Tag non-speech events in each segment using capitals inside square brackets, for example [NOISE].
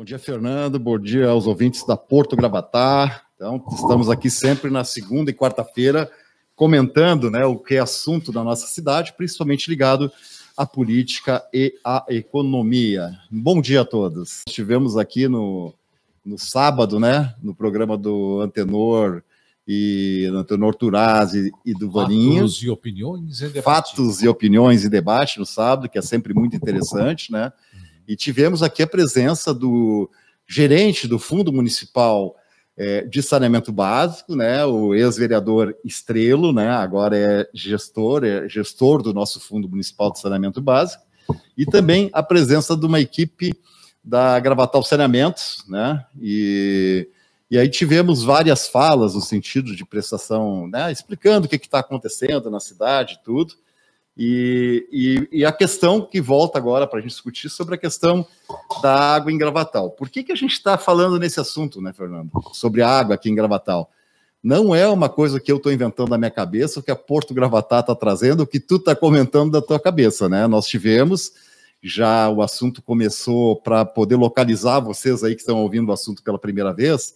Bom dia, Fernando. Bom dia aos ouvintes da Porto Gravatar. Então, estamos aqui sempre na segunda e quarta-feira comentando né, o que é assunto da nossa cidade, principalmente ligado à política e à economia. Bom dia a todos. Estivemos aqui no, no sábado, né, no programa do Antenor e do Antenor Turazzi e do Vaninho. Fatos e opiniões em debate. Fatos e opiniões em debate no sábado, que é sempre muito interessante, né? E tivemos aqui a presença do gerente do Fundo Municipal é, de Saneamento Básico, né, o ex-vereador Estrelo, né, agora é gestor, é gestor do nosso Fundo Municipal de Saneamento Básico, e também a presença de uma equipe da Gravatal Saneamentos, né, e, e aí tivemos várias falas no sentido de prestação, né, explicando o que está acontecendo na cidade e tudo, e, e, e, a questão que volta agora para a gente discutir sobre a questão da água em Gravatal. Por que, que a gente está falando nesse assunto, né, Fernando? Sobre a água aqui em Gravatal. Não é uma coisa que eu estou inventando na minha cabeça, o que a Porto Gravatar está trazendo, o que tu está comentando da tua cabeça, né? Nós tivemos, já o assunto começou para poder localizar vocês aí que estão ouvindo o assunto pela primeira vez,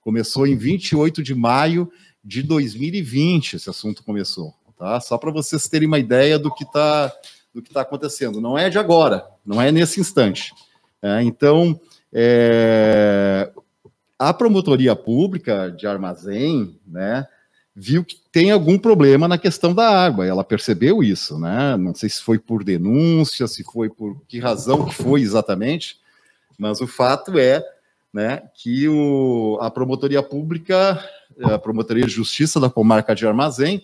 começou em 28 de maio de 2020, esse assunto começou tá? Só para vocês terem uma ideia do que está do que está acontecendo. Não é de agora, não é nesse instante. É, então, é, a promotoria pública de armazém, né, viu que tem algum problema na questão da água. Ela percebeu isso, né? Não sei se foi por denúncia, se foi por que razão que foi exatamente, mas o fato é, né, que o, a promotoria pública, a promotoria de justiça da comarca de Armazém,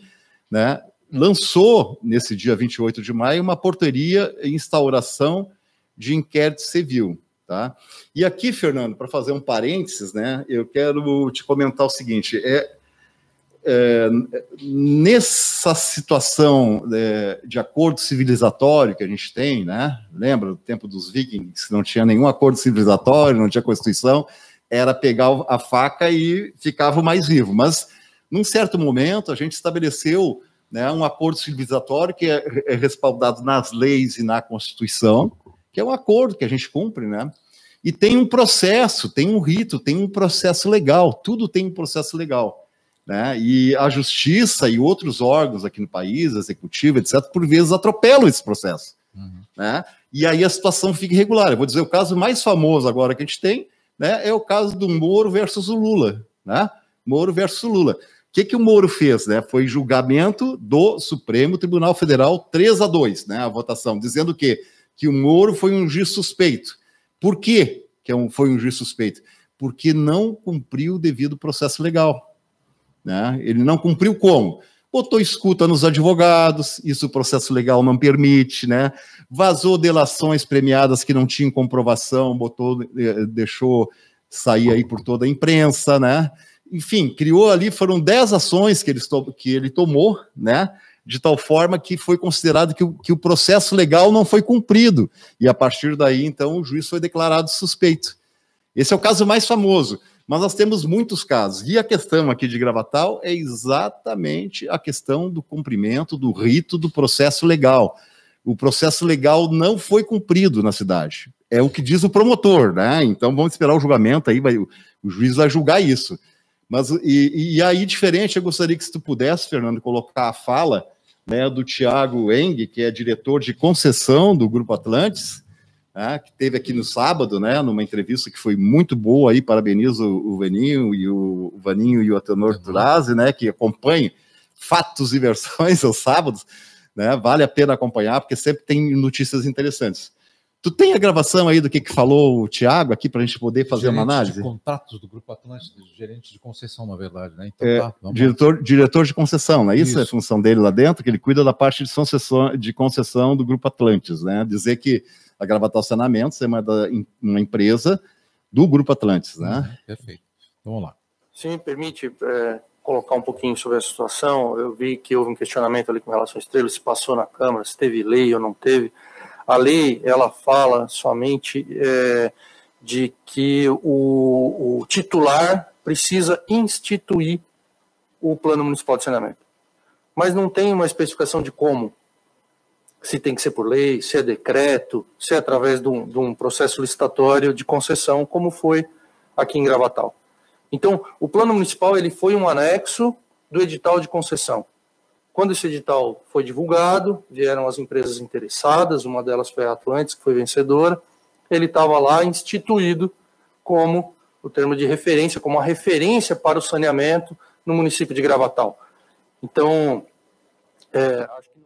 né, lançou, nesse dia 28 de maio, uma portaria em instauração de inquérito civil. Tá? E aqui, Fernando, para fazer um parênteses, né, eu quero te comentar o seguinte: é, é nessa situação é, de acordo civilizatório que a gente tem, né, lembra do tempo dos vikings, não tinha nenhum acordo civilizatório, não tinha Constituição, era pegar a faca e ficava mais vivo. Mas, num certo momento, a gente estabeleceu né, um acordo civilizatório que é, é, respaldado nas leis e na Constituição, que é um acordo que a gente cumpre, né? E tem um processo, tem um rito, tem um processo legal, tudo tem um processo legal. Né? E a justiça e outros órgãos aqui no país, executivo, etc., por vezes atropelam esse processo. Uhum. Né? E aí a situação fica irregular. Eu vou dizer, o caso mais famoso agora que a gente tem né, é o caso do Moro versus o Lula. Né? Moro versus Lula que, que o Moro fez? Né? Foi julgamento do Supremo Tribunal Federal 3 a 2, né? A votação, dizendo que, que o Moro foi um juiz suspeito. Por quê que é foi um juiz suspeito? Porque não cumpriu o devido processo legal. Né? Ele não cumpriu como? Botou escuta nos advogados, isso o processo legal não permite, né? Vazou delações premiadas que não tinham comprovação, botou, eh, deixou sair aí por toda a imprensa, né? Enfim, criou ali, foram 10 ações que ele, que ele tomou, né? De tal forma que foi considerado que o, que o processo legal não foi cumprido. E a partir daí, então, o juiz foi declarado suspeito. Esse é o caso mais famoso, mas nós temos muitos casos. E a questão aqui de Gravatal é exatamente a questão do cumprimento do rito do processo legal. O processo legal não foi cumprido na cidade. É o que diz o promotor, né? Então vamos esperar o julgamento aí, vai, o juiz vai julgar isso. Mas e, e aí, diferente, eu gostaria que se tu pudesse, Fernando, colocar a fala né, do Tiago Eng, que é diretor de concessão do Grupo Atlantis, né, que teve aqui no sábado, né, numa entrevista que foi muito boa aí, parabenizo o Vaninho e o, o Vaninho e o Atenor Turazi, né, que acompanham fatos e versões [LAUGHS] aos sábados, né, vale a pena acompanhar, porque sempre tem notícias interessantes. Tu tem a gravação aí do que, que falou o Tiago aqui para a gente poder fazer gerente uma análise? De contratos do Grupo Atlântico, gerente de concessão, na verdade, né? Então, é, tá, diretor, diretor de concessão, não é isso? isso? É a função dele lá dentro, que ele cuida da parte de concessão, de concessão do Grupo Atlantis, né? Dizer que a Gravatal Saneamentos é uma, da, uma empresa do Grupo Atlantis, né? Uhum, perfeito. Então, vamos lá. Se me permite é, colocar um pouquinho sobre a situação, eu vi que houve um questionamento ali com relação a estrela, se passou na Câmara, se teve lei ou não teve. A lei ela fala somente é, de que o, o titular precisa instituir o plano municipal de saneamento, mas não tem uma especificação de como. se tem que ser por lei, se é decreto, se é através de um, de um processo licitatório de concessão, como foi aqui em Gravatal. Então, o plano municipal ele foi um anexo do edital de concessão. Quando esse edital foi divulgado, vieram as empresas interessadas, uma delas foi a Atlantis, que foi vencedora, ele estava lá instituído como o termo de referência, como a referência para o saneamento no município de Gravatal. Então, é, acho que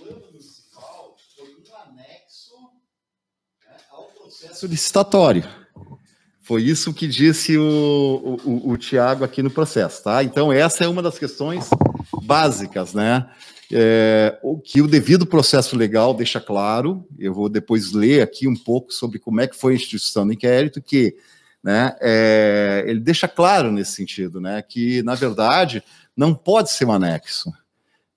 o plano municipal foi anexo né, ao processo licitatório. Foi isso que disse o, o, o Tiago aqui no processo, tá? Então, essa é uma das questões básicas, né? É, o que o devido processo legal deixa claro, eu vou depois ler aqui um pouco sobre como é que foi a instituição do inquérito, que né, é, ele deixa claro nesse sentido, né, que, na verdade, não pode ser um anexo.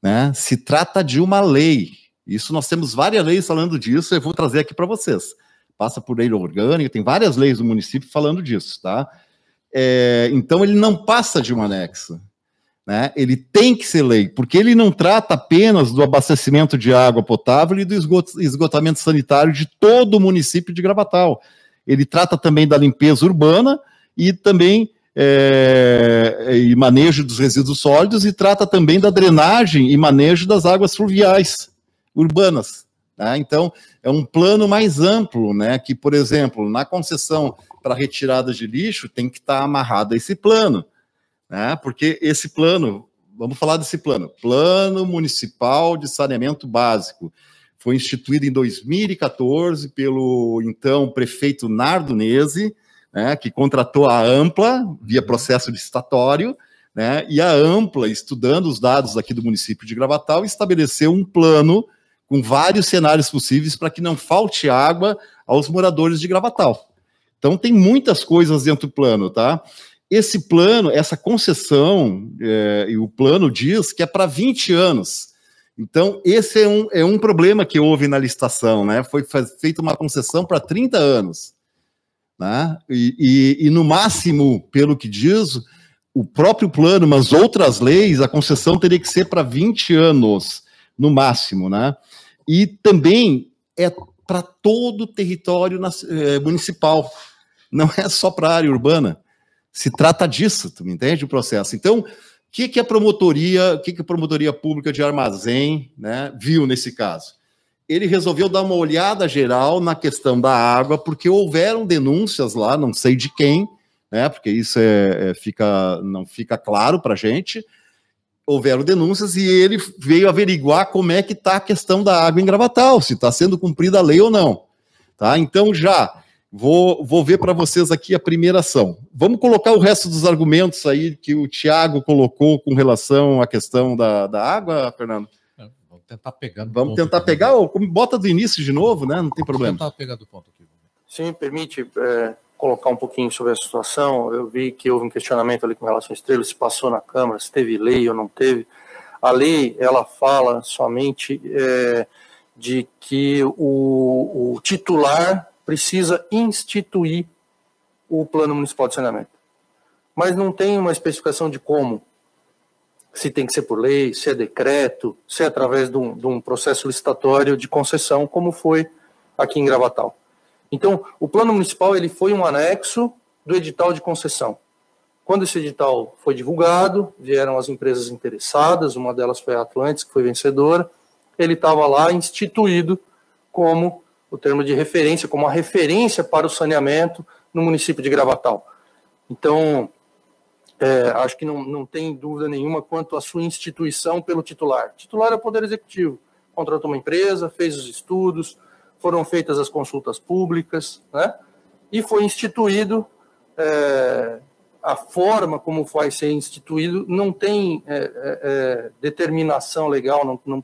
Né? Se trata de uma lei. Isso nós temos várias leis falando disso, eu vou trazer aqui para vocês passa por lei orgânica, tem várias leis do município falando disso, tá? É, então ele não passa de um anexo, né? Ele tem que ser lei, porque ele não trata apenas do abastecimento de água potável e do esgotamento sanitário de todo o município de Gravatal. Ele trata também da limpeza urbana e também é, e manejo dos resíduos sólidos e trata também da drenagem e manejo das águas fluviais urbanas. Tá? Então, é um plano mais amplo, né? Que, por exemplo, na concessão para retirada de lixo tem que estar tá amarrado a esse plano, né? Porque esse plano, vamos falar desse plano, Plano Municipal de Saneamento Básico, foi instituído em 2014 pelo então prefeito Nardo Nese, né, que contratou a Ampla via processo licitatório, né, e a Ampla, estudando os dados aqui do município de Gravatal, estabeleceu um plano com vários cenários possíveis para que não falte água aos moradores de Gravatal. Então tem muitas coisas dentro do plano, tá? Esse plano, essa concessão, é, e o plano diz que é para 20 anos. Então, esse é um, é um problema que houve na licitação, né? Foi feita uma concessão para 30 anos. Né? E, e, e, no máximo, pelo que diz, o próprio plano, mas outras leis, a concessão teria que ser para 20 anos, no máximo, né? E também é para todo o território eh, municipal, não é só para a área urbana. Se trata disso, tu me entende o processo? Então, o que, que a promotoria, o que, que a promotoria pública de armazém né, viu nesse caso? Ele resolveu dar uma olhada geral na questão da água, porque houveram denúncias lá, não sei de quem, né, porque isso é, é fica, não fica claro para a gente, houveram denúncias e ele veio averiguar como é que está a questão da água em Gravatal, se está sendo cumprida a lei ou não. Tá? Então já vou, vou ver para vocês aqui a primeira ação. Vamos colocar o resto dos argumentos aí que o Tiago colocou com relação à questão da, da água, Fernando? É, vamos tentar pegar. Vamos tentar pegar, ou bota do início de novo, né? Não tem problema. Vamos tentar pegar do ponto aqui. Sim, permite é, colocar um pouquinho sobre a situação. Eu vi que houve um questionamento ali com relação à estrela, se passou na Câmara, se teve lei ou não teve. A lei, ela fala somente é, de que o, o titular precisa instituir o Plano Municipal de Saneamento. Mas não tem uma especificação de como. Se tem que ser por lei, se é decreto, se é através de um, de um processo licitatório de concessão, como foi aqui em Gravatal. Então, o plano municipal ele foi um anexo do edital de concessão. Quando esse edital foi divulgado, vieram as empresas interessadas, uma delas foi a Atlantis, que foi vencedora. Ele estava lá instituído como o termo de referência, como a referência para o saneamento no município de Gravatal. Então, é, acho que não, não tem dúvida nenhuma quanto à sua instituição pelo titular. O titular é o Poder Executivo. Contratou uma empresa, fez os estudos, foram feitas as consultas públicas, né? E foi instituído é, a forma como vai ser instituído não tem é, é, é determinação legal, não, não,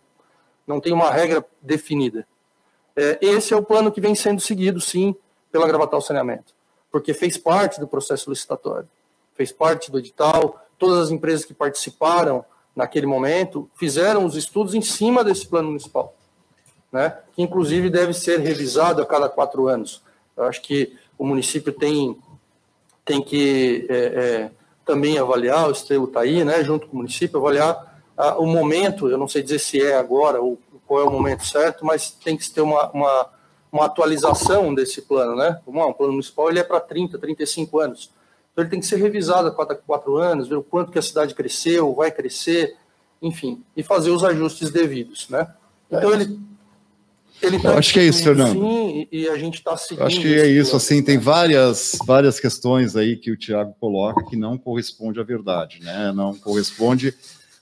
não tem uma regra definida. É, esse é o plano que vem sendo seguido, sim, pela Gravatal Saneamento, porque fez parte do processo licitatório, fez parte do edital, todas as empresas que participaram naquele momento fizeram os estudos em cima desse plano municipal né, que inclusive deve ser revisado a cada quatro anos. Eu acho que o município tem, tem que é, é, também avaliar, o Estrelo está aí, né, junto com o município, avaliar o momento, eu não sei dizer se é agora ou qual é o momento certo, mas tem que ter uma, uma, uma atualização desse plano, né? Um plano municipal ele é para 30, 35 anos. Então ele tem que ser revisado a cada quatro anos, ver o quanto que a cidade cresceu, vai crescer, enfim, e fazer os ajustes devidos, né? Então ele ele tá acho que é isso, Fernando. Sim, e a gente está seguindo. Acho que é isso, assim, tem várias, várias questões aí que o Tiago coloca que não corresponde à verdade, né? Não corresponde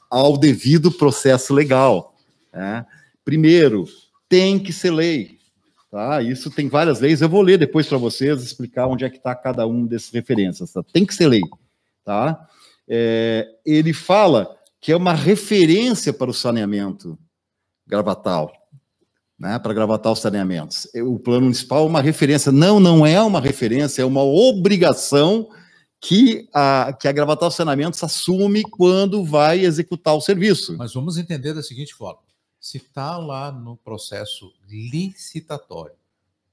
ao devido processo legal. Né? Primeiro, tem que ser lei. Tá? Isso tem várias leis. Eu vou ler depois para vocês explicar onde é que está cada um dessas referências. Tá? Tem que ser lei. Tá? É, ele fala que é uma referência para o saneamento gravatal né, para gravatar os saneamentos. O plano municipal é uma referência. Não, não é uma referência, é uma obrigação que a, que a Gravatal Saneamentos assume quando vai executar o serviço. Mas vamos entender da seguinte forma: se está lá no processo licitatório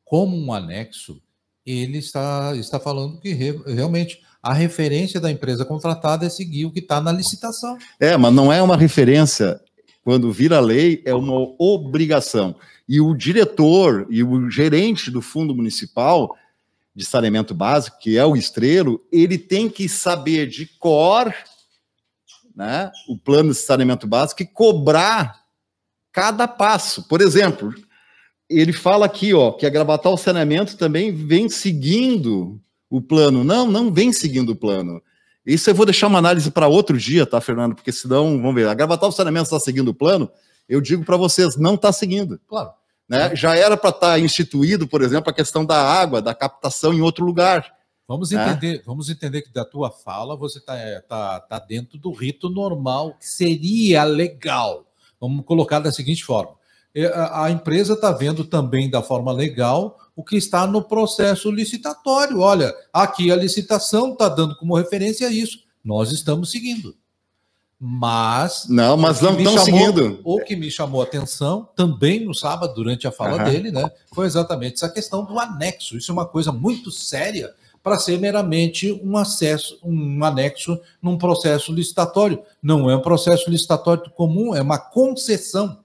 como um anexo, ele está, está falando que re, realmente a referência da empresa contratada é seguir o que está na licitação. É, mas não é uma referência. Quando vira lei, é uma obrigação. E o diretor e o gerente do fundo municipal de saneamento básico, que é o estrelo, ele tem que saber de cor né, o plano de saneamento básico e cobrar cada passo. Por exemplo, ele fala aqui ó, que a Gravatal Saneamento também vem seguindo o plano. Não, não vem seguindo o plano. Isso eu vou deixar uma análise para outro dia, tá, Fernando? Porque senão, vamos ver, a Gravatal Saneamento está seguindo o plano, eu digo para vocês, não está seguindo. Claro. Né? Já era para estar tá instituído, por exemplo, a questão da água, da captação em outro lugar. Vamos né? entender, vamos entender que da tua fala você está é, tá, tá dentro do rito normal, que seria legal. Vamos colocar da seguinte forma: é, a empresa está vendo também da forma legal o que está no processo licitatório. Olha, aqui a licitação está dando como referência isso. Nós estamos seguindo. Mas. Não, mas não estão seguindo. O que me chamou a atenção também no sábado, durante a fala uhum. dele, né? Foi exatamente essa questão do anexo. Isso é uma coisa muito séria para ser meramente um acesso, um anexo num processo licitatório. Não é um processo licitatório comum, é uma concessão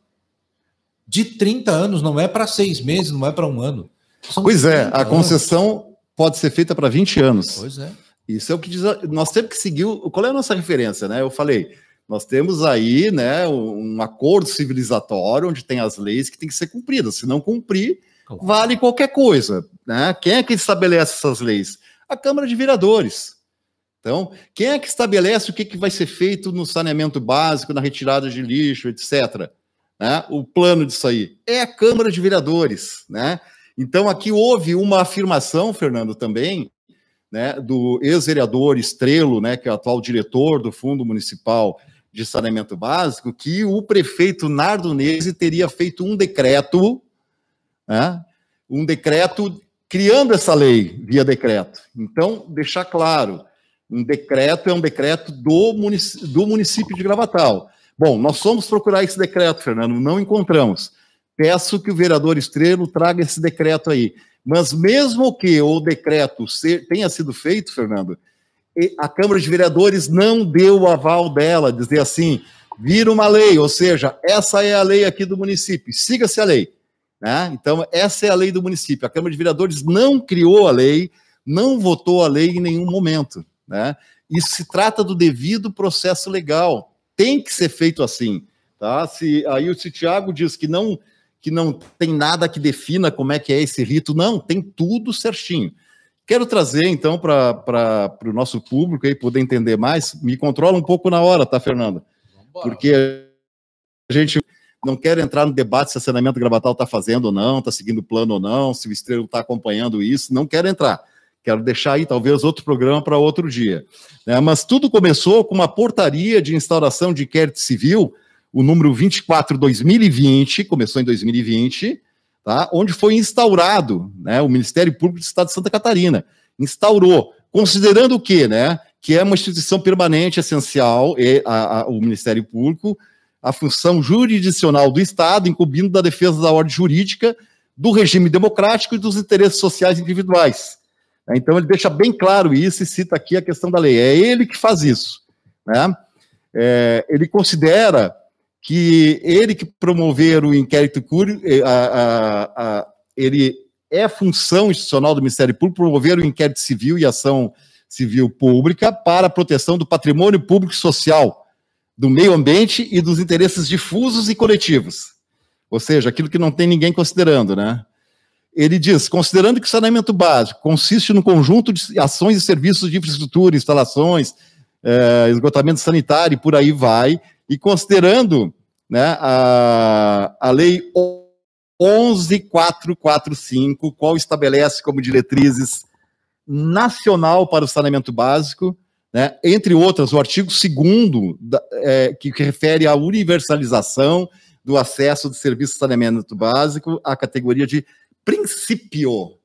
de 30 anos, não é para seis meses, não é para um ano. São pois é, a concessão pode ser feita para 20 anos. Pois é. Isso é o que diz. Nós temos que seguir. Qual é a nossa referência, né? Eu falei, nós temos aí né, um acordo civilizatório onde tem as leis que têm que ser cumpridas. Se não cumprir, claro. vale qualquer coisa. Né? Quem é que estabelece essas leis? A Câmara de Vereadores. Então, quem é que estabelece o que, que vai ser feito no saneamento básico, na retirada de lixo, etc. Né? O plano disso aí é a Câmara de Vereadores. Né? Então, aqui houve uma afirmação, Fernando, também, né, do ex-vereador Estrelo, né, que é o atual diretor do Fundo Municipal de saneamento básico que o prefeito Nardonese teria feito um decreto, né, um decreto criando essa lei via decreto. Então, deixar claro, um decreto é um decreto do município, do município de Gravatal. Bom, nós fomos procurar esse decreto, Fernando, não encontramos. Peço que o vereador Estrelo traga esse decreto aí. Mas mesmo que o decreto tenha sido feito, Fernando, a Câmara de Vereadores não deu o aval dela, dizer assim, vira uma lei, ou seja, essa é a lei aqui do município, siga-se a lei. Né? Então, essa é a lei do município. A Câmara de Vereadores não criou a lei, não votou a lei em nenhum momento. Né? Isso se trata do devido processo legal. Tem que ser feito assim. Tá? Se, aí o Tiago diz que não, que não tem nada que defina como é que é esse rito, não, tem tudo certinho. Quero trazer, então, para o nosso público aí poder entender mais. Me controla um pouco na hora, tá, Fernanda? Porque a gente não quer entrar no debate se a saneamento gravatal está fazendo ou não, está seguindo o plano ou não, se o Estrela está acompanhando isso. Não quero entrar. Quero deixar aí, talvez, outro programa para outro dia. É, mas tudo começou com uma portaria de instauração de inquérito civil, o número 24-2020, começou em 2020, tá? onde foi instaurado né, o Ministério Público do Estado de Santa Catarina. Instaurou, considerando o quê? Né? Que é uma instituição permanente, essencial, e a, a, o Ministério Público, a função jurisdicional do Estado, incumbindo da defesa da ordem jurídica, do regime democrático e dos interesses sociais individuais. Então, ele deixa bem claro isso e cita aqui a questão da lei. É ele que faz isso. Né? é, ele considera que ele que promover o inquérito cúrio, eh, a, a, a, ele é função institucional do Ministério Público promover o inquérito civil e ação civil pública para a proteção do patrimônio público e social, do meio ambiente e dos interesses difusos e coletivos. Ou seja, aquilo que não tem ninguém considerando, né? Ele diz: considerando que o saneamento básico consiste no conjunto de ações e serviços de infraestrutura, instalações, é, esgotamento sanitário e por aí vai, e considerando né, a, a lei 11445, qual estabelece como diretrizes nacional para o saneamento básico, né, entre outras, o artigo 2 é, que, que refere à universalização do acesso do serviço de saneamento básico à categoria de princípio.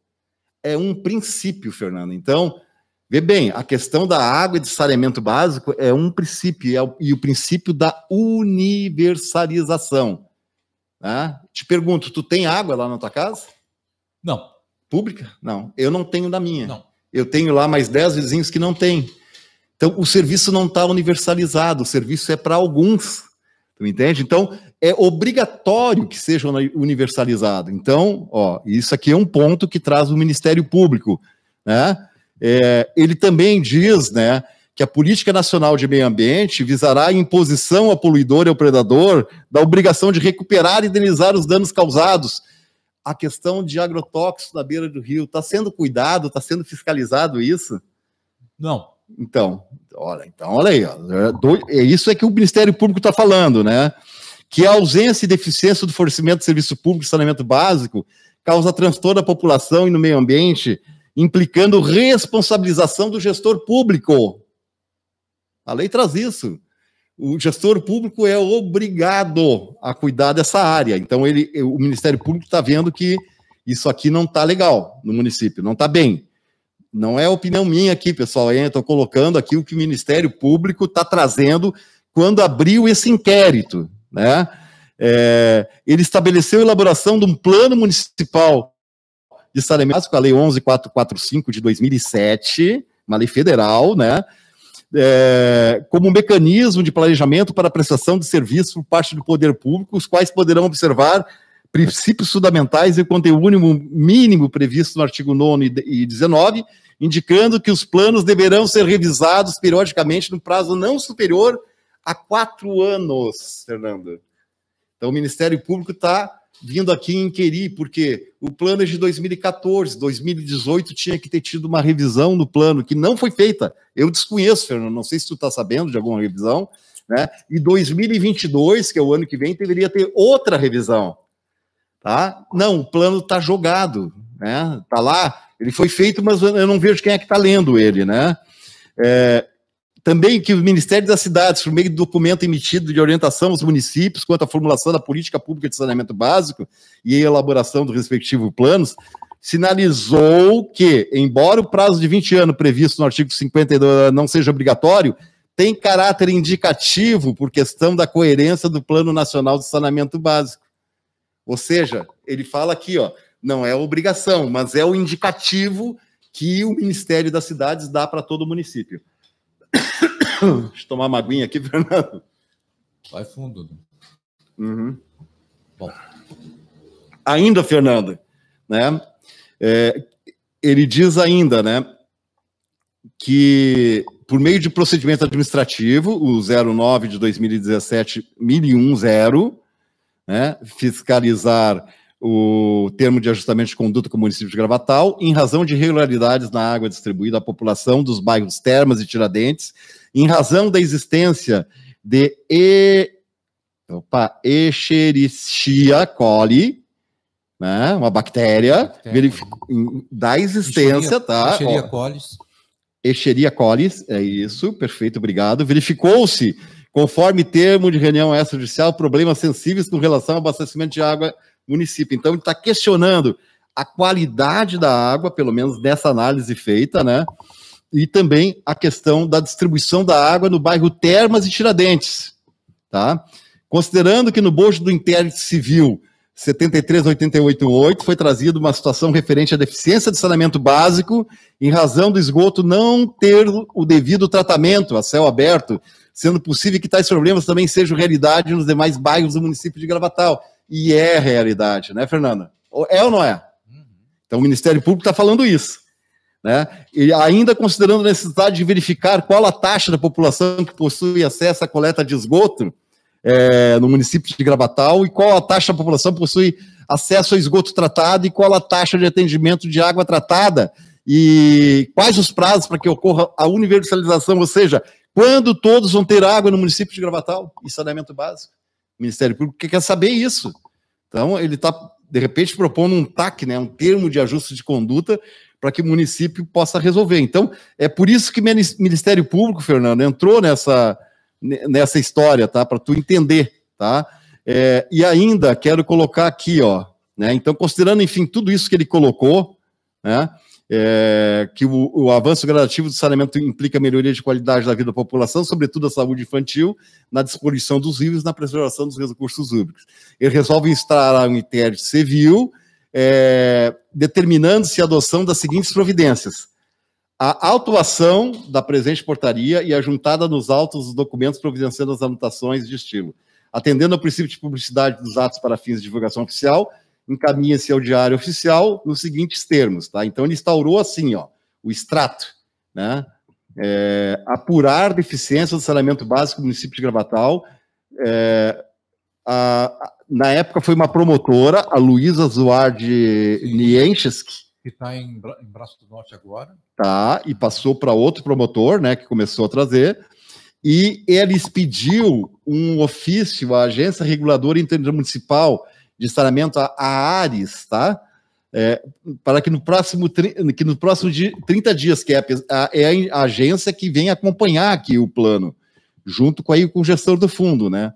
É um princípio, Fernando. Então, vê bem, a questão da água e de saneamento básico é um princípio, é o, e o princípio da universalização. Né? Te pergunto, tu tem água lá na tua casa? Não. Pública? Não. Eu não tenho na minha. Não. Eu tenho lá mais 10 vizinhos que não têm. Então, o serviço não está universalizado, o serviço é para alguns. Tu entende? Então, é obrigatório que seja universalizado. Então, ó, isso aqui é um ponto que traz o Ministério Público. Né? É, ele também diz né, que a Política Nacional de Meio Ambiente visará a imposição ao poluidor e ao predador da obrigação de recuperar e indenizar os danos causados a questão de agrotóxicos na beira do rio. Está sendo cuidado, está sendo fiscalizado isso? Não. Então, olha, então, olha aí, ó, é, é isso é que o Ministério Público está falando, né? Que a ausência e deficiência do fornecimento de serviço público de saneamento básico causa transtorno à população e no meio ambiente, implicando responsabilização do gestor público. A lei traz isso o gestor público é obrigado a cuidar dessa área. Então, ele, o Ministério Público está vendo que isso aqui não está legal no município, não está bem. Não é opinião minha aqui, pessoal. Estou colocando aqui o que o Ministério Público está trazendo quando abriu esse inquérito. Né? É, ele estabeleceu a elaboração de um plano municipal de saneamento com a Lei 11445 de 2007, uma lei federal, né? é, como um mecanismo de planejamento para prestação de serviços por parte do poder público, os quais poderão observar princípios fundamentais e conteúdo mínimo previsto no artigo 9 e 19, indicando que os planos deverão ser revisados periodicamente no prazo não superior a quatro anos, Fernando. Então, o Ministério Público está vindo aqui inquirir, porque o plano é de 2014, 2018 tinha que ter tido uma revisão no plano, que não foi feita. Eu desconheço, Fernando, não sei se tu está sabendo de alguma revisão, né? E 2022, que é o ano que vem, deveria ter outra revisão, tá? Não, o plano está jogado, né? Tá lá, ele foi feito, mas eu não vejo quem é que está lendo ele, né? É, também que o Ministério das Cidades, por meio do documento emitido de orientação aos municípios quanto à formulação da política pública de saneamento básico e elaboração do respectivo planos, sinalizou que, embora o prazo de 20 anos previsto no artigo 52 não seja obrigatório, tem caráter indicativo por questão da coerência do Plano Nacional de Saneamento Básico. Ou seja, ele fala aqui, ó, não é obrigação, mas é o indicativo que o Ministério das Cidades dá para todo município. Deixa eu tomar uma aguinha aqui, [LAUGHS] Fernando. Vai fundo. Uhum. Bom. Ainda, Fernando, né? É, ele diz ainda, né, que por meio de procedimento administrativo, o 09 de 2017, 1010, né, fiscalizar o termo de ajustamento de conduta com o município de Gravatal, em razão de irregularidades na água distribuída à população dos bairros Termas e Tiradentes, em razão da existência de e... Opa, Escherichia coli, né, uma bactéria, da existência, Escheria, tá? Escherichia coli. Escherichia coli, é isso, perfeito, obrigado. Verificou-se, conforme termo de reunião extrajudicial, problemas sensíveis com relação ao abastecimento de água município. Então, ele está questionando a qualidade da água, pelo menos nessa análise feita, né? E também a questão da distribuição da água no bairro Termas e Tiradentes, tá? Considerando que no bojo do inquérito civil 73888 foi trazida uma situação referente à deficiência de saneamento básico em razão do esgoto não ter o devido tratamento a céu aberto, sendo possível que tais problemas também sejam realidade nos demais bairros do município de Gravatal. E é realidade, né, Fernanda? É ou não é? Então o Ministério Público está falando isso. Né? E ainda considerando a necessidade de verificar qual a taxa da população que possui acesso à coleta de esgoto, é, no município de Gravatal e qual a taxa da população possui acesso ao esgoto tratado e qual a taxa de atendimento de água tratada e quais os prazos para que ocorra a universalização, ou seja, quando todos vão ter água no município de Gravatal e saneamento básico. O Ministério Público quer saber isso. Então, ele está, de repente, propondo um TAC, né, um termo de ajuste de conduta, para que o município possa resolver. Então, é por isso que o Ministério Público, Fernando, entrou nessa, nessa história, tá? Para tu entender, tá? É, e ainda quero colocar aqui, ó, né? Então, considerando, enfim, tudo isso que ele colocou, né? É, que o, o, avanço gradativo do saneamento implica melhoria de qualidade da vida da população, sobretudo a saúde infantil, na disposição dos rios e na preservação dos recursos hídricos. Ele resolve instalar um inquérito civil, é, determinando-se a adoção das seguintes providências a autuação da presente portaria e a juntada nos autos dos documentos providenciando as anotações de estilo. Atendendo ao princípio de publicidade dos atos para fins de divulgação oficial, encaminha-se ao diário oficial nos seguintes termos, tá? Então ele instaurou assim, ó, o extrato, né? É, apurar deficiência do saneamento básico do município de Gravatal. É, a, a, na época foi uma promotora, a Luísa Zuardi Niencheski, que está em, em Braço do Norte agora. Tá, e passou para outro promotor, né, que começou a trazer, e eles pediu um ofício à Agência Reguladora Intermunicipal de Saneamento, a ARES, tá? É, para que no próximo que no próximo dia, 30 dias, que é a, é a agência que vem acompanhar aqui o plano, junto com, aí, com o gestor do fundo, né?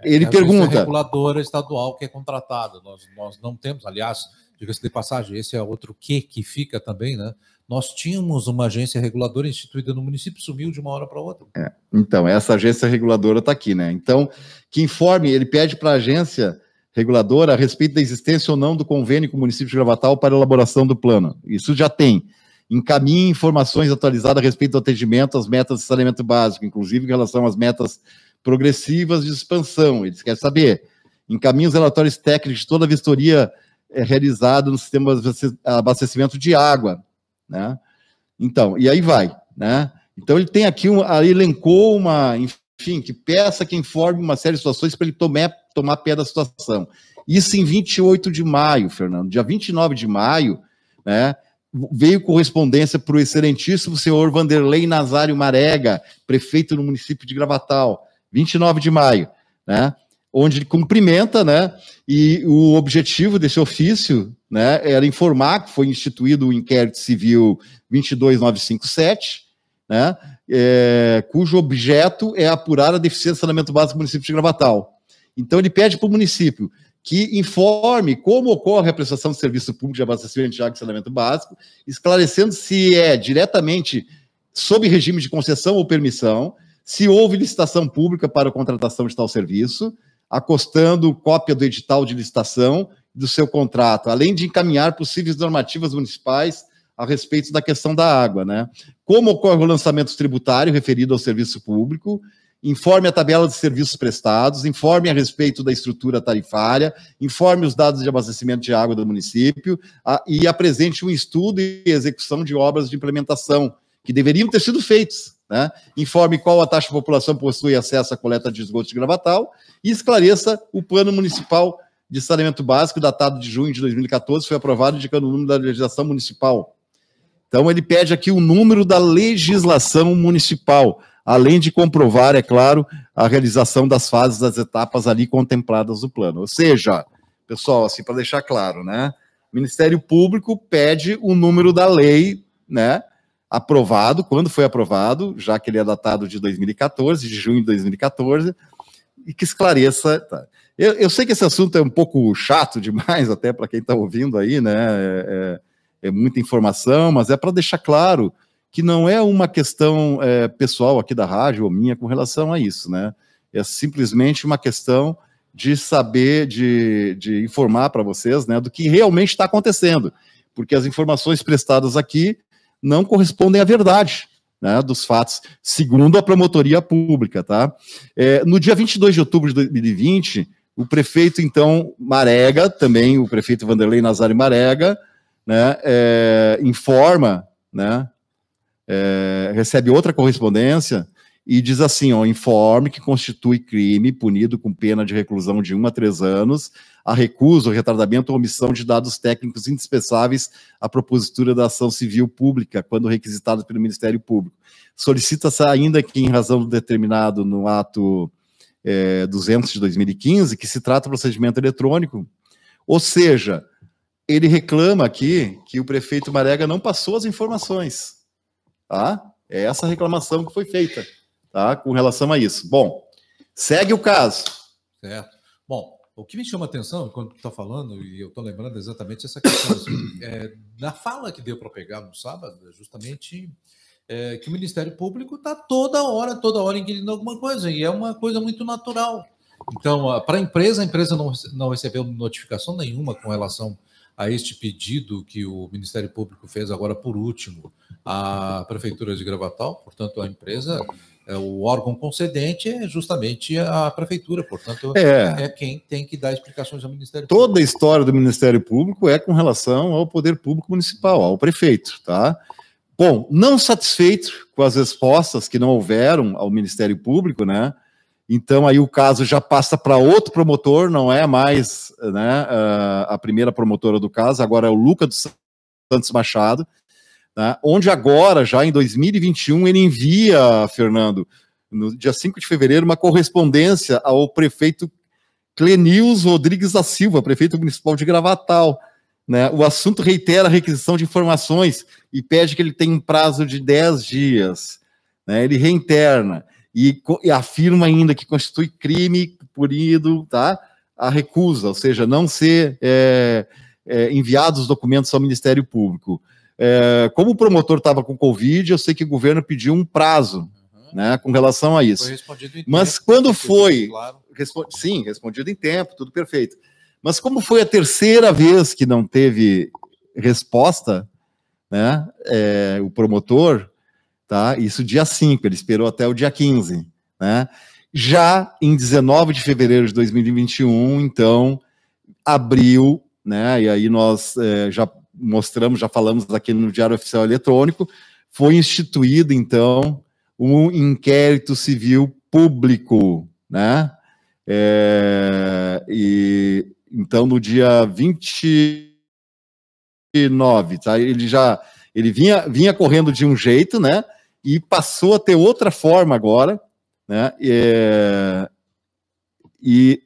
É, Ele é pergunta. A reguladora estadual que é contratada, nós, nós não temos, aliás, diga-se de passagem, esse é outro que que fica também, né? Nós tínhamos uma agência reguladora instituída no município, sumiu de uma hora para outra. É, então, essa agência reguladora está aqui, né? Então, que informe, ele pede para a agência reguladora a respeito da existência ou não do convênio com o município de Gravatal para elaboração do plano. Isso já tem. Encaminhe informações atualizadas a respeito do atendimento às metas de saneamento básico, inclusive em relação às metas progressivas de expansão. Eles querem saber. Encaminhe os relatórios técnicos de toda a vistoria é realizado no sistema de abastecimento de água, né? Então, e aí vai, né? Então ele tem aqui, um, ele elencou uma, enfim, que peça que informe uma série de situações para ele tomar, tomar pé da situação. Isso em 28 de maio, Fernando. Dia 29 de maio, né? Veio correspondência para o excelentíssimo senhor Vanderlei Nazário Marega, prefeito no município de Gravatal, 29 de maio, né? onde ele cumprimenta, né? E o objetivo desse ofício, né, era informar que foi instituído o inquérito civil 22957, né? É, cujo objeto é apurar a deficiência de saneamento básico do município de Gravatal. Então ele pede para o município que informe como ocorre a prestação de serviço público de abastecimento de água e saneamento básico, esclarecendo se é diretamente sob regime de concessão ou permissão, se houve licitação pública para a contratação de tal serviço, acostando cópia do edital de licitação do seu contrato, além de encaminhar possíveis normativas municipais a respeito da questão da água, né? Como ocorre o lançamento tributário referido ao serviço público, informe a tabela de serviços prestados, informe a respeito da estrutura tarifária, informe os dados de abastecimento de água do município a, e apresente um estudo e execução de obras de implementação que deveriam ter sido feitos né? Informe qual a taxa de população possui acesso à coleta de esgoto de Gravatal e esclareça o plano municipal de saneamento básico, datado de junho de 2014, foi aprovado indicando o número da legislação municipal. Então, ele pede aqui o número da legislação municipal, além de comprovar, é claro, a realização das fases das etapas ali contempladas no plano. Ou seja, pessoal, assim, para deixar claro, né? O Ministério Público pede o número da lei, né? aprovado, quando foi aprovado, já que ele é datado de 2014, de junho de 2014, e que esclareça. Tá. Eu, eu, sei que esse assunto é um pouco chato demais, [LAUGHS] até para quem está ouvindo aí, né? É, é, muita informação, mas é para deixar claro que não é uma questão é, pessoal aqui da rádio ou minha com relação a isso, né? É simplesmente uma questão de saber, de, de informar para vocês né, do que realmente está acontecendo, porque as informações prestadas aqui não correspondem à verdade. Né, dos fatos, segundo a promotoria pública, tá? É, no dia 22 de outubro de 2020, o prefeito, então, Marega, também o prefeito Vanderlei Nazari Marega, né, é, informa, né, é, recebe outra correspondência e diz assim: ó, informe que constitui crime punido com pena de reclusão de um a três anos a recusa, o retardamento ou omissão de dados técnicos indispensáveis à propositura da ação civil pública, quando requisitados pelo Ministério Público. Solicita-se ainda que, em razão do determinado no ato é, 200 de 2015, que se trata de procedimento eletrônico, ou seja, ele reclama aqui que o prefeito Marega não passou as informações. Tá? É essa reclamação que foi feita tá? com relação a isso. Bom, segue o caso. Certo. Bom, o que me chama a atenção quando tu está falando, e eu estou lembrando exatamente essa questão, assim, é, na fala que deu para pegar no sábado, é justamente é, que o Ministério Público está toda hora, toda hora inquirindo alguma coisa, e é uma coisa muito natural. Então, para a empresa, a empresa não, não recebeu notificação nenhuma com relação a este pedido que o Ministério Público fez agora por último à Prefeitura de Gravatal, portanto, a empresa é, o órgão concedente é justamente a prefeitura, portanto, é. é, quem tem que dar explicações ao Ministério Toda Público. a história do Ministério Público é com relação ao poder público municipal, ao prefeito, tá? Bom, não satisfeito com as respostas que não houveram ao Ministério Público, né? Então aí o caso já passa para outro promotor, não é mais né, a primeira promotora do caso, agora é o Luca dos Santos Machado, né, onde agora, já em 2021, ele envia, Fernando, no dia 5 de fevereiro, uma correspondência ao prefeito Clenils Rodrigues da Silva, prefeito municipal de Gravatal. Né? O assunto reitera a requisição de informações e pede que ele tenha um prazo de 10 dias. Né? Ele reinterna e, e, afirma ainda que constitui crime punido tá? a recusa, ou seja, não ser é, é, enviados os documentos ao Ministério Público. É, como o promotor estava com Covid, eu sei que o governo pediu um prazo uhum. né, com relação a isso. Foi respondido em Mas tempo, quando foi. Claro. sim, respondido em tempo, tudo perfeito. Mas como foi a terceira vez que não teve resposta, né, é, o promotor, tá, isso dia 5, ele esperou até o dia 15. Né, já em 19 de fevereiro de 2021, então, abriu, né, e aí nós é, já mostramos, já falamos aqui no Diário Oficial Eletrônico, foi instituído, então, um inquérito civil público, né? É, e então no dia 29, tá? Ele já ele vinha, vinha correndo de um jeito, né? E passou a ter outra forma agora, né? É, e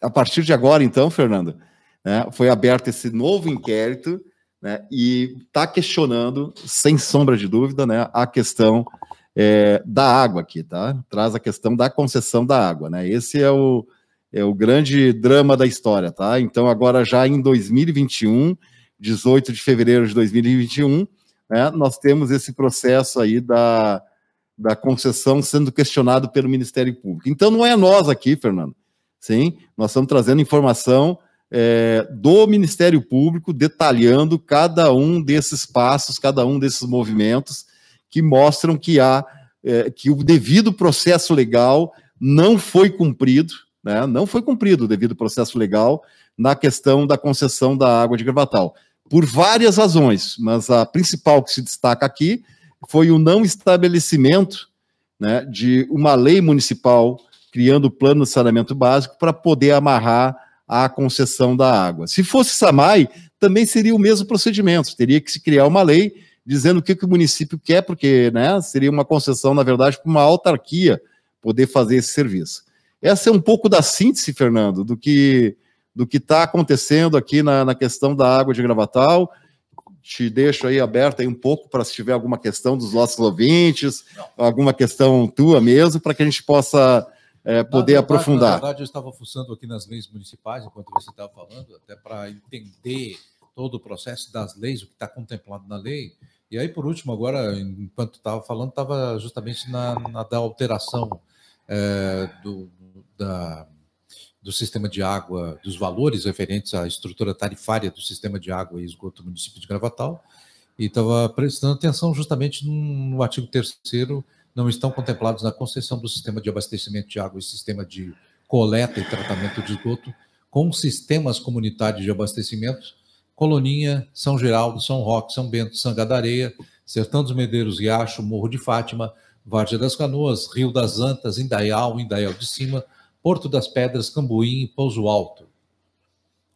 a partir de agora, então, Fernando, né, foi aberto esse novo inquérito né, e está questionando, sem sombra de dúvida, né, a questão é, da água aqui, tá? Traz a questão da concessão da água, né? Esse é o, é o grande drama da história, tá? Então, agora já em 2021, 18 de fevereiro de 2021, né, nós temos esse processo aí da, da concessão sendo questionado pelo Ministério Público. Então, não é nós aqui, Fernando, sim? Nós estamos trazendo informação é, do Ministério Público detalhando cada um desses passos, cada um desses movimentos que mostram que há é, que o devido processo legal não foi cumprido, né, não foi cumprido o devido processo legal na questão da concessão da água de Gravatal, por várias razões, mas a principal que se destaca aqui foi o não estabelecimento né, de uma lei municipal criando o plano de saneamento básico para poder amarrar a concessão da água. Se fosse SAMAI, também seria o mesmo procedimento, teria que se criar uma lei dizendo o que, que o município quer, porque né, seria uma concessão, na verdade, para uma autarquia poder fazer esse serviço. Essa é um pouco da síntese, Fernando, do que do que está acontecendo aqui na, na questão da água de Gravatal. Te deixo aí aberto aí um pouco para se tiver alguma questão dos nossos ouvintes, alguma questão tua mesmo, para que a gente possa é, poder verdade, aprofundar. Na verdade, eu estava fuçando aqui nas leis municipais, enquanto você estava falando, até para entender todo o processo das leis, o que está contemplado na lei. E aí, por último, agora, enquanto estava falando, estava justamente na, na, da alteração é, do, da, do sistema de água, dos valores referentes à estrutura tarifária do sistema de água e esgoto do município de Gravatal, e estava prestando atenção justamente no, artigo 3 não estão contemplados na concessão do sistema de abastecimento de água e sistema de coleta e tratamento de esgoto com sistemas comunitários de abastecimento, Coloninha, São Geraldo, São Roque, São Bento, Sanga da Areia, Sertão dos Medeiros, Riacho, Morro de Fátima, Várzea das Canoas, Rio das Antas, Indaial, Indaial de Cima, Porto das Pedras, Cambuí e Pouso Alto.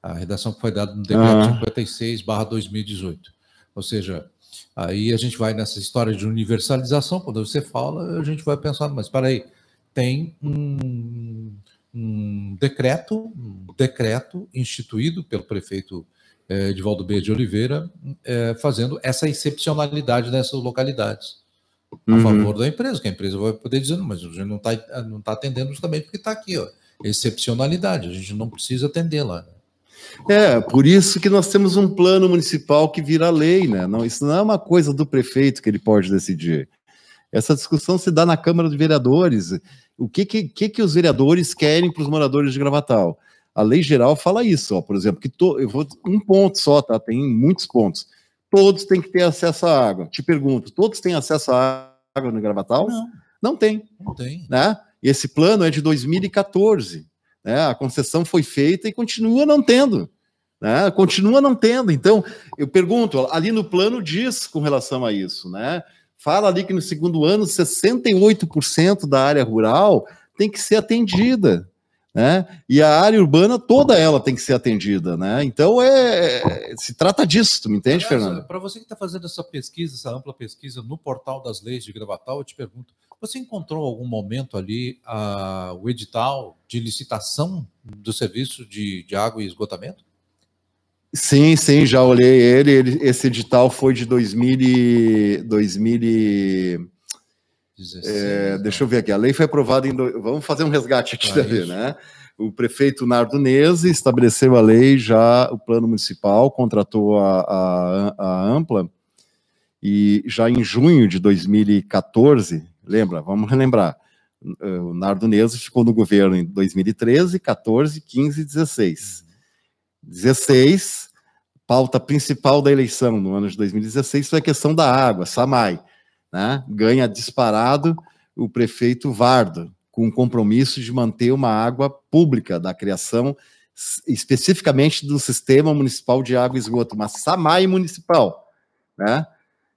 A redação que foi dada no decreto ah. 56, 2018. Ou seja, aí a gente vai nessa história de universalização, quando você fala, a gente vai pensando, mas para aí, tem um, um, decreto, um decreto instituído pelo prefeito eh, Edivaldo B. de Oliveira, eh, fazendo essa excepcionalidade nessas localidades a uhum. favor da empresa, que a empresa vai poder dizer, mas a gente não está não tá atendendo justamente porque está aqui, ó, excepcionalidade, a gente não precisa atendê-la. Né? É, por isso que nós temos um plano municipal que vira lei, né? Não, isso não é uma coisa do prefeito que ele pode decidir. Essa discussão se dá na Câmara de Vereadores. O que, que, que, que os vereadores querem para os moradores de Gravatal? A lei geral fala isso, ó, por exemplo, que to, eu vou um ponto só, tá? Tem muitos pontos todos têm que ter acesso à água. Te pergunto, todos têm acesso à água no Gravatal? Não. Não tem. Não tem. Né? Esse plano é de 2014. Né? A concessão foi feita e continua não tendo. Né? Continua não tendo. Então, eu pergunto, ali no plano diz com relação a isso, né? Fala ali que no segundo ano, 68% da área rural tem que ser atendida né? E a área urbana toda ela tem que ser atendida, né? Então é, se trata disso, tu me entende, Fernando? Para você que está fazendo essa pesquisa, essa ampla pesquisa no portal das leis de Gravatal, eu te pergunto: você encontrou algum momento ali uh, o edital de licitação do serviço de, de água e esgotamento? Sim, sim, já olhei ele. ele esse edital foi de 2000 e, 2000 e 16, é, deixa eu ver aqui, a lei foi aprovada em. Do... Vamos fazer um resgate aqui ah, ver, né? O prefeito Nardo Nese estabeleceu a lei, já o plano municipal, contratou a, a, a Ampla, e já em junho de 2014, lembra? Vamos relembrar. O Nardo Nese ficou no governo em 2013, 14, 15 e 16. 16, pauta principal da eleição no ano de 2016 foi a questão da água, SAMAI né, ganha disparado o prefeito Vardo, com o compromisso de manter uma água pública, da criação especificamente do Sistema Municipal de Água e Esgoto, uma SAMAI municipal, né?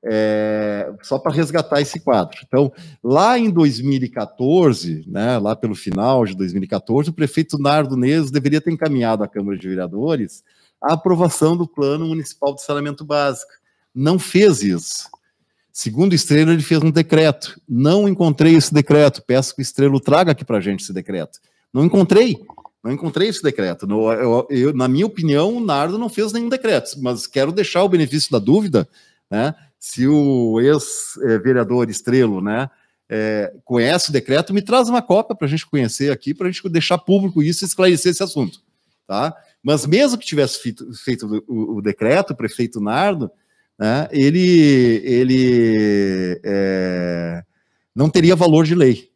É, só para resgatar esse quadro. Então, lá em 2014, né, lá pelo final de 2014, o prefeito Nardo Neves deveria ter encaminhado à Câmara de Vereadores a aprovação do Plano Municipal de Saneamento Básico. Não fez isso. Segundo Estrela, ele fez um decreto. Não encontrei esse decreto. Peço que o Estrela traga aqui para a gente esse decreto. Não encontrei. Não encontrei esse decreto. Eu, eu, na minha opinião, o Nardo não fez nenhum decreto, mas quero deixar o benefício da dúvida, né? Se o ex-vereador Estrelo, né, é, conhece o decreto, me traz uma cópia para a gente conhecer aqui, para a gente deixar público isso e esclarecer esse assunto, tá? Mas mesmo que tivesse feito, feito o, o decreto, o prefeito Nardo, né, ele, ele é, não teria valor de lei,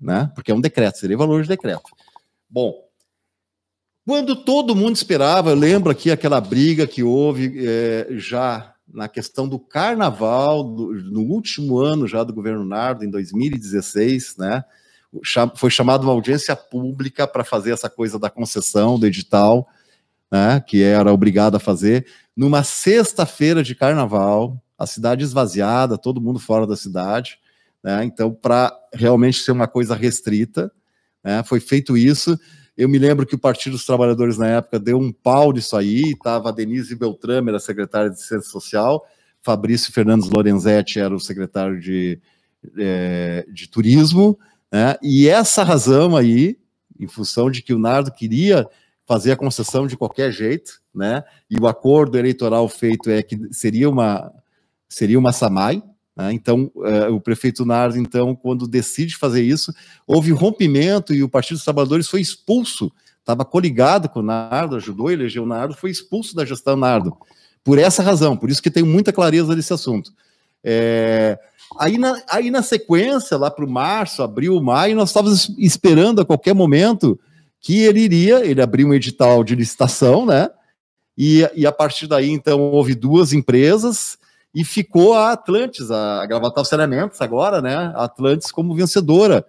né, porque é um decreto, seria valor de decreto. Bom, quando todo mundo esperava, eu lembro aqui aquela briga que houve é, já na questão do carnaval, do, no último ano já do governo Nardo, em 2016, né? Foi chamada uma audiência pública para fazer essa coisa da concessão, do edital, né? Que era obrigado a fazer numa sexta-feira de carnaval, a cidade esvaziada, todo mundo fora da cidade, né? Então, para realmente ser uma coisa restrita, né? Foi feito isso. Eu me lembro que o Partido dos Trabalhadores na época deu um pau disso aí, estava a Denise Beltrame, era secretária de Ciência Social, Fabrício Fernandes Lorenzetti era o secretário de, é, de Turismo, né? E essa razão aí, em função de que o Nardo queria fazer a concessão de qualquer jeito, né? E o acordo eleitoral feito é que seria uma seria uma SAMAI, né? Então, uh, o prefeito Nardo, então, quando decide fazer isso, houve rompimento e o Partido dos Trabalhadores foi expulso, estava coligado com o Nardo, ajudou a eleger o Nardo, foi expulso da gestão Nardo, por essa razão, por isso que tem muita clareza nesse assunto. É, aí, na, aí na sequência, lá para o março, abril, maio, nós estávamos esperando a qualquer momento que ele iria, ele abriu um edital de licitação, né? E, e a partir daí, então, houve duas empresas e ficou a Atlantis, a Gravatal Saneamentos agora, né? A Atlantis como vencedora,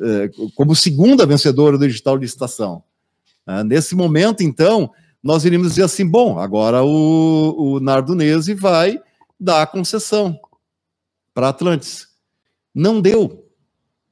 eh, como segunda vencedora do edital de licitação. Ah, nesse momento, então, nós iríamos dizer assim: bom, agora o, o vai dar a concessão para Atlantis. Não deu.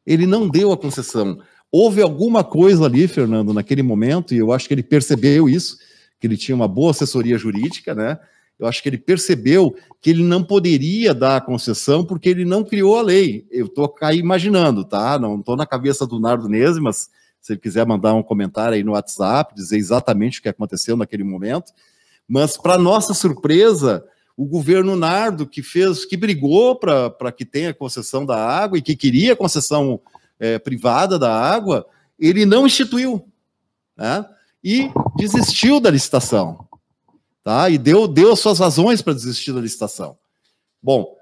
Ele não deu a concessão. Houve alguma coisa ali, Fernando, naquele momento, e eu acho que ele percebeu isso, que ele tinha uma boa assessoria jurídica, né? Eu acho que ele percebeu que ele não poderia dar a concessão porque ele não criou a lei. Eu estou aí imaginando, tá? Não estou na cabeça do Nardo Nese, mas se ele quiser mandar um comentário aí no WhatsApp, dizer exatamente o que aconteceu naquele momento. Mas, para nossa surpresa, o governo Nardo, que fez, que brigou para que tenha concessão da água e que queria concessão é, privada da água, ele não instituiu. Né? E desistiu da licitação. Tá? E deu, deu as suas razões para desistir da licitação. Bom,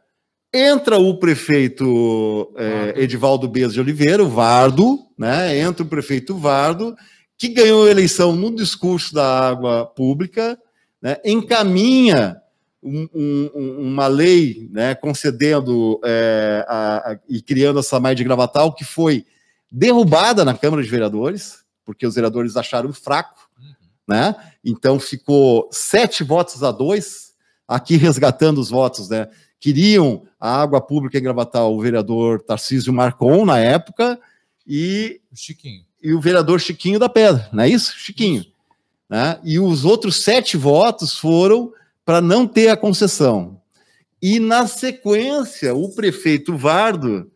Entra o prefeito é, Edivaldo Bez de Oliveira, o Vardo, né? Entra o prefeito Vardo, que ganhou a eleição no discurso da água pública, né? encaminha um, um, uma lei né, concedendo é, a, a, e criando a SAMAI de Gravatal, que foi derrubada na Câmara de Vereadores, porque os vereadores acharam fraco, uhum. né? Então ficou sete votos a dois, aqui resgatando os votos, né? queriam a água pública em Gravatal, o vereador Tarcísio Marcon, na época, e, Chiquinho. e o vereador Chiquinho da Pedra, não é isso? Chiquinho. Isso. Né? E os outros sete votos foram para não ter a concessão. E, na sequência, o prefeito Vardo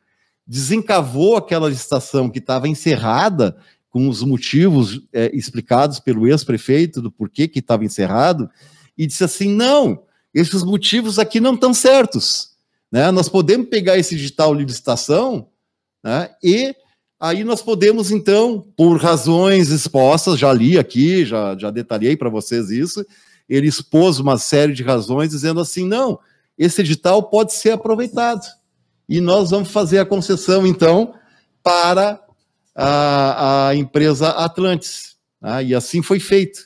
desencavou aquela licitação que estava encerrada, com os motivos é, explicados pelo ex-prefeito do porquê que estava encerrado, e disse assim: não, esses motivos aqui não estão certos. Né? Nós podemos pegar esse digital de licitação né? e aí nós podemos, então, por razões expostas, já li aqui, já, já detalhei para vocês isso, ele expôs uma série de razões dizendo assim: não, esse edital pode ser aproveitado. E nós vamos fazer a concessão, então, para a, a empresa Atlantis. Tá? E assim foi feito.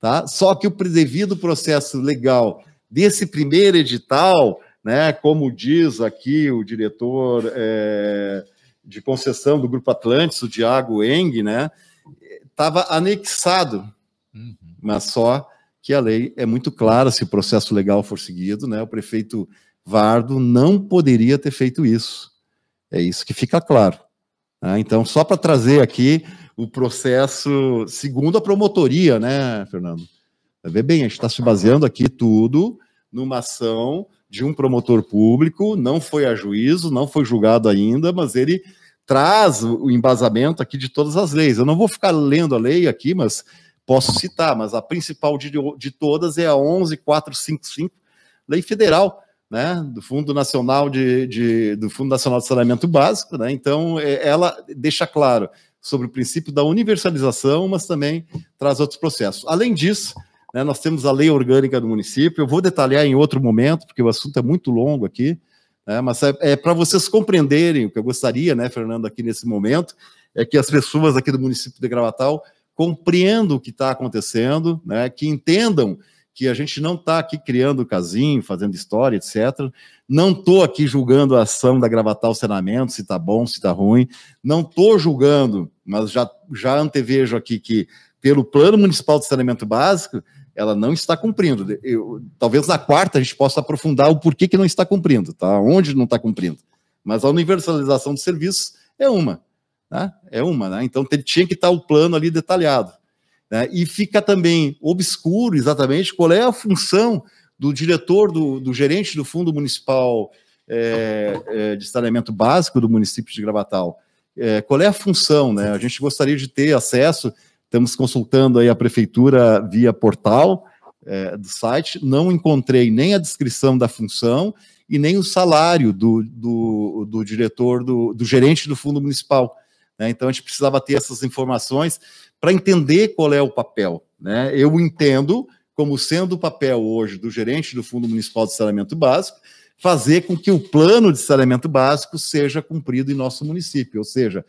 Tá? Só que o devido processo legal desse primeiro edital, né, como diz aqui o diretor é, de concessão do Grupo Atlantis, o Diago Eng, né, estava anexado, uhum. mas só que a lei é muito clara se o processo legal for seguido, né, o prefeito Vardo não poderia ter feito isso. É isso que fica claro. Né? Então, só para trazer aqui o processo segundo a promotoria, né, Fernando? Vê bem, a gente está se baseando aqui tudo numa ação de um promotor público, não foi a juízo, não foi julgado ainda, mas ele traz o embasamento aqui de todas as leis. Eu não vou ficar lendo a lei aqui, mas posso citar, mas a principal de, de todas é a 11455, lei federal, né, do Fundo Nacional de, de, do Fundo Nacional de Saneamento Básico, né? Então, é, ela deixa claro sobre o princípio da universalização, mas também traz outros processos. Além disso, né, nós temos a lei orgânica do município, eu vou detalhar em outro momento, porque o assunto é muito longo aqui, né, mas é, é para vocês compreenderem o que eu gostaria, né, Fernando, aqui nesse momento, é que as pessoas aqui do município de Gravatal compreendam o que está acontecendo, né, que entendam que a gente não está aqui criando casinho, fazendo história, etc. Não estou aqui julgando a ação da Gravatal Senamento, se está bom, se está ruim. Não estou julgando, mas já, já antevejo aqui que, pelo Plano Municipal de Saneamento Básico, ela não está cumprindo. Eu, talvez na quarta a gente possa aprofundar o porquê que não está cumprindo, tá? Onde não está cumprindo. Mas a universalização de serviços é uma, né? É uma, né? Então tinha que estar o plano ali detalhado. Né? E fica também obscuro exatamente qual é a função do diretor, do, do gerente do Fundo Municipal é, é, de Saneamento Básico do município de Gravatal. É, qual é a função, né? A gente gostaria de ter acesso Estamos consultando aí a prefeitura via portal é, do site. Não encontrei nem a descrição da função e nem o salário do, do, do diretor, do, do, gerente do fundo municipal. Né? Então a gente precisava ter essas informações para entender qual é o papel. Né? Eu entendo como sendo o papel hoje do gerente do Fundo Municipal de Saneamento Básico, fazer com que o plano de saneamento básico seja cumprido em nosso município, ou seja,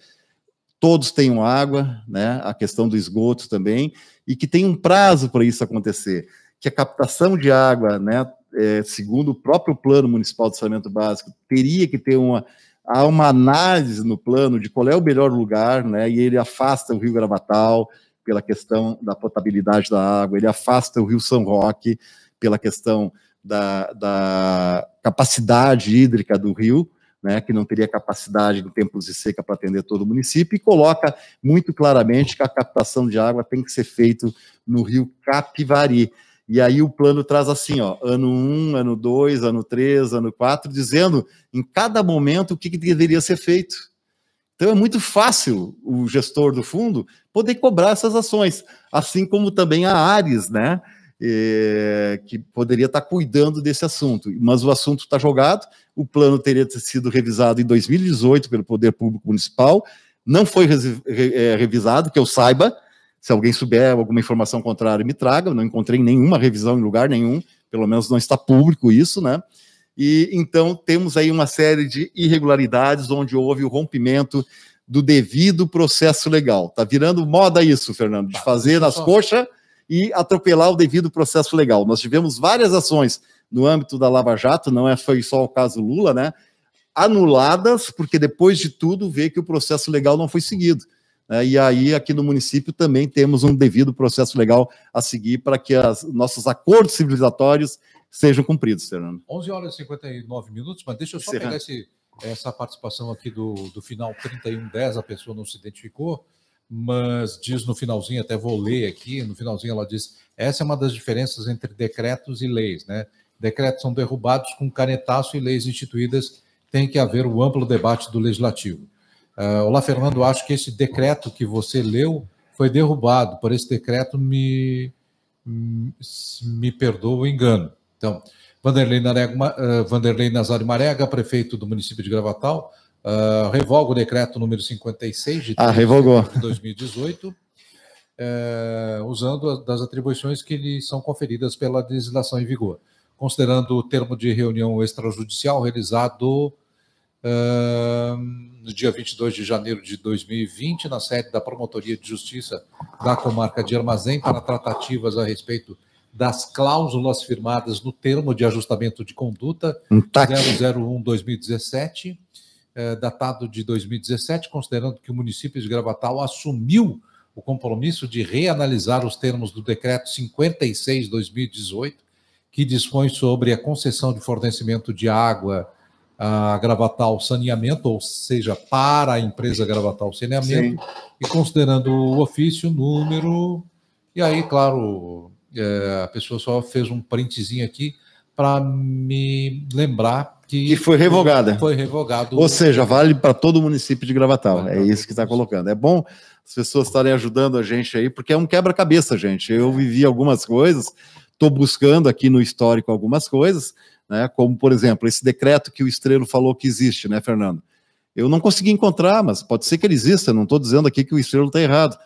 todos tenham água, né? A questão do esgoto também, e que tem um prazo para isso acontecer, que a captação de água, né? É, segundo o próprio plano municipal de saneamento básico, teria que ter uma há uma análise no plano de qual é o melhor lugar, né? E ele afasta o Rio Gravatal pela questão da potabilidade da água, ele afasta o Rio São Roque pela questão da, da capacidade hídrica do rio, né, que não teria capacidade em tempos de seca para atender todo o município, e coloca muito claramente que a captação de água tem que ser feita no rio Capivari. E aí o plano traz assim, ó, ano 1, um, ano 2, ano 3, ano 4, dizendo em cada momento o que, que deveria ser feito. Então é muito fácil o gestor do fundo poder cobrar essas ações, assim como também a Ares, né? É, que poderia estar cuidando desse assunto. Mas o assunto está jogado, o plano teria sido revisado em 2018 pelo Poder Público Municipal, não foi é, revisado, que eu saiba. Se alguém souber alguma informação contrária, me traga. Não encontrei nenhuma revisão em lugar nenhum, pelo menos não está público isso, né? E então temos aí uma série de irregularidades onde houve o rompimento do devido processo legal. Tá virando moda isso, Fernando, de fazer nas coxas e atropelar o devido processo legal. Nós tivemos várias ações no âmbito da Lava Jato, não é foi só o caso Lula, né? Anuladas, porque depois de tudo vê que o processo legal não foi seguido. Né? E aí, aqui no município, também temos um devido processo legal a seguir para que os nossos acordos civilizatórios sejam cumpridos, Fernando. 11 horas e 59 minutos, mas deixa eu só pegar esse, essa participação aqui do, do final 3110, a pessoa não se identificou mas diz no finalzinho, até vou ler aqui, no finalzinho ela diz: essa é uma das diferenças entre decretos e leis, né? Decretos são derrubados com canetaço e leis instituídas tem que haver o um amplo debate do legislativo. Uh, Olá, Fernando, acho que esse decreto que você leu foi derrubado. Por esse decreto, me, me perdoa o engano. Então, Vanderlei, Narega, uh, Vanderlei Nazário Marega, prefeito do município de Gravatal, Uh, revoga o decreto número 56 de, ah, revogou. de 2018, uh, é, usando das atribuições que lhe são conferidas pela legislação em vigor, considerando o termo de reunião extrajudicial realizado uh, no dia 22 de janeiro de 2020, na sede da Promotoria de Justiça da Comarca de Armazém, para tratativas a respeito das cláusulas firmadas no termo de ajustamento de conduta 001-2017 é, datado de 2017, considerando que o município de Gravatal assumiu o compromisso de reanalisar os termos do decreto 56/2018, que dispõe sobre a concessão de fornecimento de água a Gravatal Saneamento, ou seja, para a empresa Gravatal Saneamento, Sim. e considerando o ofício, número, e aí, claro, é, a pessoa só fez um printzinho aqui para me lembrar que, que foi revogada. Foi revogado. Ou seja, vale para todo o município de Gravatal. Vale é isso que está colocando. É bom as pessoas estarem ajudando a gente aí, porque é um quebra-cabeça, gente. Eu vivi algumas coisas, estou buscando aqui no histórico algumas coisas, né? Como, por exemplo, esse decreto que o Estrelo falou que existe, né, Fernando? Eu não consegui encontrar, mas pode ser que ele exista. Não estou dizendo aqui que o Estrelo está errado.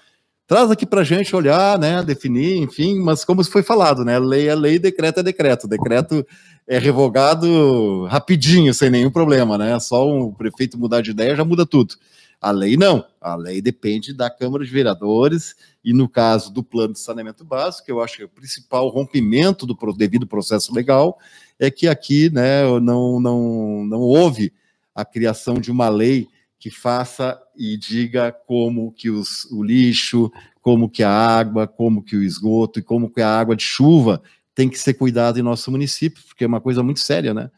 Traz aqui para a gente olhar, né, definir, enfim, mas como foi falado, né, lei é lei, decreto é decreto. Decreto é revogado rapidinho, sem nenhum problema, né? Só o prefeito mudar de ideia já muda tudo. A lei não. A lei depende da Câmara de Vereadores e, no caso do plano de saneamento básico, eu acho que o principal rompimento do devido processo legal é que aqui né, não, não, não houve a criação de uma lei que faça e diga como que os, o lixo, como que a água, como que o esgoto e como que a água de chuva tem que ser cuidado em nosso município, porque é uma coisa muito séria, né?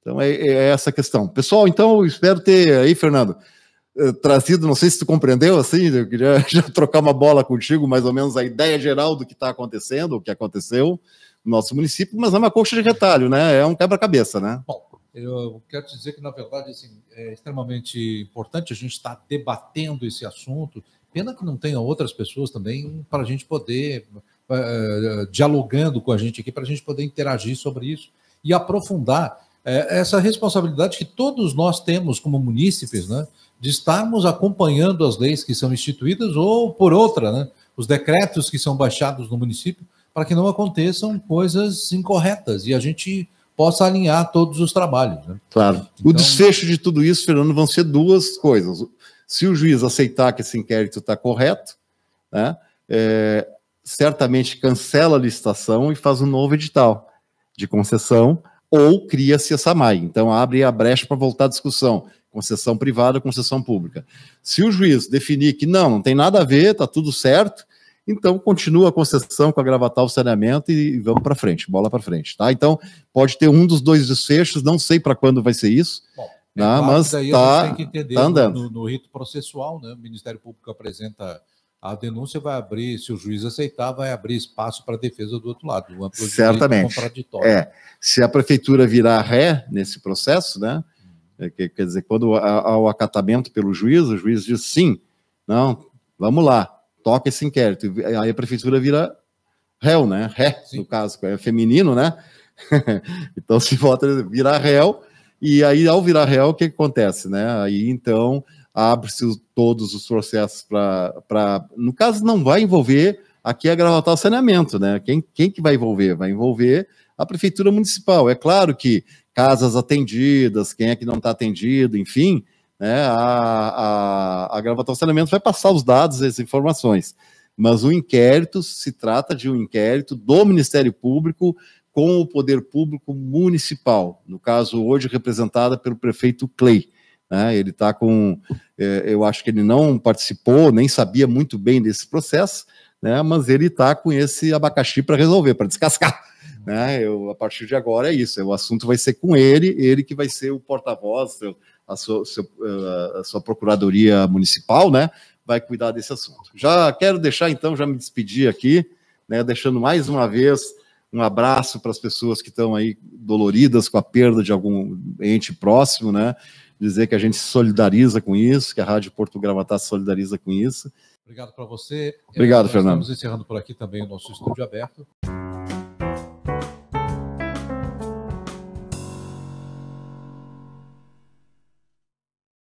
Então é, é essa questão. Pessoal, então eu espero ter aí, Fernando, eh, trazido, não sei se tu compreendeu, assim, eu queria [LAUGHS] trocar uma bola contigo, mais ou menos a ideia geral do que está acontecendo, o que aconteceu nosso município, mas é uma coxa de retalho, né? É um quebra-cabeça, né? Bom, eu quero te dizer que, na verdade, assim, é extremamente importante a gente estar debatendo esse assunto. Pena que não tenha outras pessoas também para a gente poder uh, dialogando com a gente aqui para a gente poder interagir sobre isso e aprofundar uh, essa responsabilidade que todos nós temos como munícipes, né, de estarmos acompanhando as leis que são instituídas ou, por outra, né, os decretos que são baixados no município para que não aconteçam coisas incorretas e a gente possa alinhar todos os trabalhos. Né? Claro. Então, o desfecho de tudo isso, Fernando, vão ser duas coisas Se o juiz aceitar que esse inquérito está correto, né, é, certamente cancela a licitação e faz um novo edital de concessão ou cria-se essa MAI. Então, abre a brecha para voltar à discussão. Concessão privada, concessão pública. Se o juiz definir que não, não tem nada a ver, está tudo certo, então continua a concessão com a o saneamento e vamos para frente, bola para frente, tá? Então pode ter um dos dois desfechos, não sei para quando vai ser isso, Bom, é né? claro mas está tá andando. No, no, rito processual, né? O Ministério Público apresenta a denúncia, vai abrir, se o juiz aceitar, vai abrir espaço para a defesa do outro lado, um Certamente. É, se a prefeitura virar ré nesse processo, né? É, quer dizer, quando há o acatamento pelo juiz, o juiz diz sim, não, vamos lá, toca esse inquérito. Aí a prefeitura vira réu, né? Ré, Sim. no caso, é feminino, né? [LAUGHS] então se vota virar réu, e aí ao virar réu, o que, que acontece, né? Aí então abre-se todos os processos para. No caso, não vai envolver aqui a gravatar o saneamento, né? Quem, quem que vai envolver? Vai envolver a prefeitura municipal. É claro que casas atendidas, quem é que não está atendido, enfim, né, a, a, a saneamento vai passar os dados, as informações. Mas o inquérito se trata de um inquérito do Ministério Público com o poder público municipal, no caso hoje representada pelo prefeito Clay. Né, ele está com, é, eu acho que ele não participou, nem sabia muito bem desse processo, né, mas ele está com esse abacaxi para resolver, para descascar. Né, eu, a partir de agora é isso, o assunto vai ser com ele, ele que vai ser o porta-voz, a sua, seu, eh, a sua procuradoria municipal, né, vai cuidar desse assunto. Já quero deixar, então, já me despedir aqui, né, deixando mais uma vez um abraço para as pessoas que estão aí doloridas com a perda de algum ente próximo, né, dizer que a gente se solidariza com isso, que a Rádio Porto Gravatá se solidariza com isso. Obrigado para você. Obrigado, Fernando. Estamos encerrando por aqui também o nosso estúdio aberto.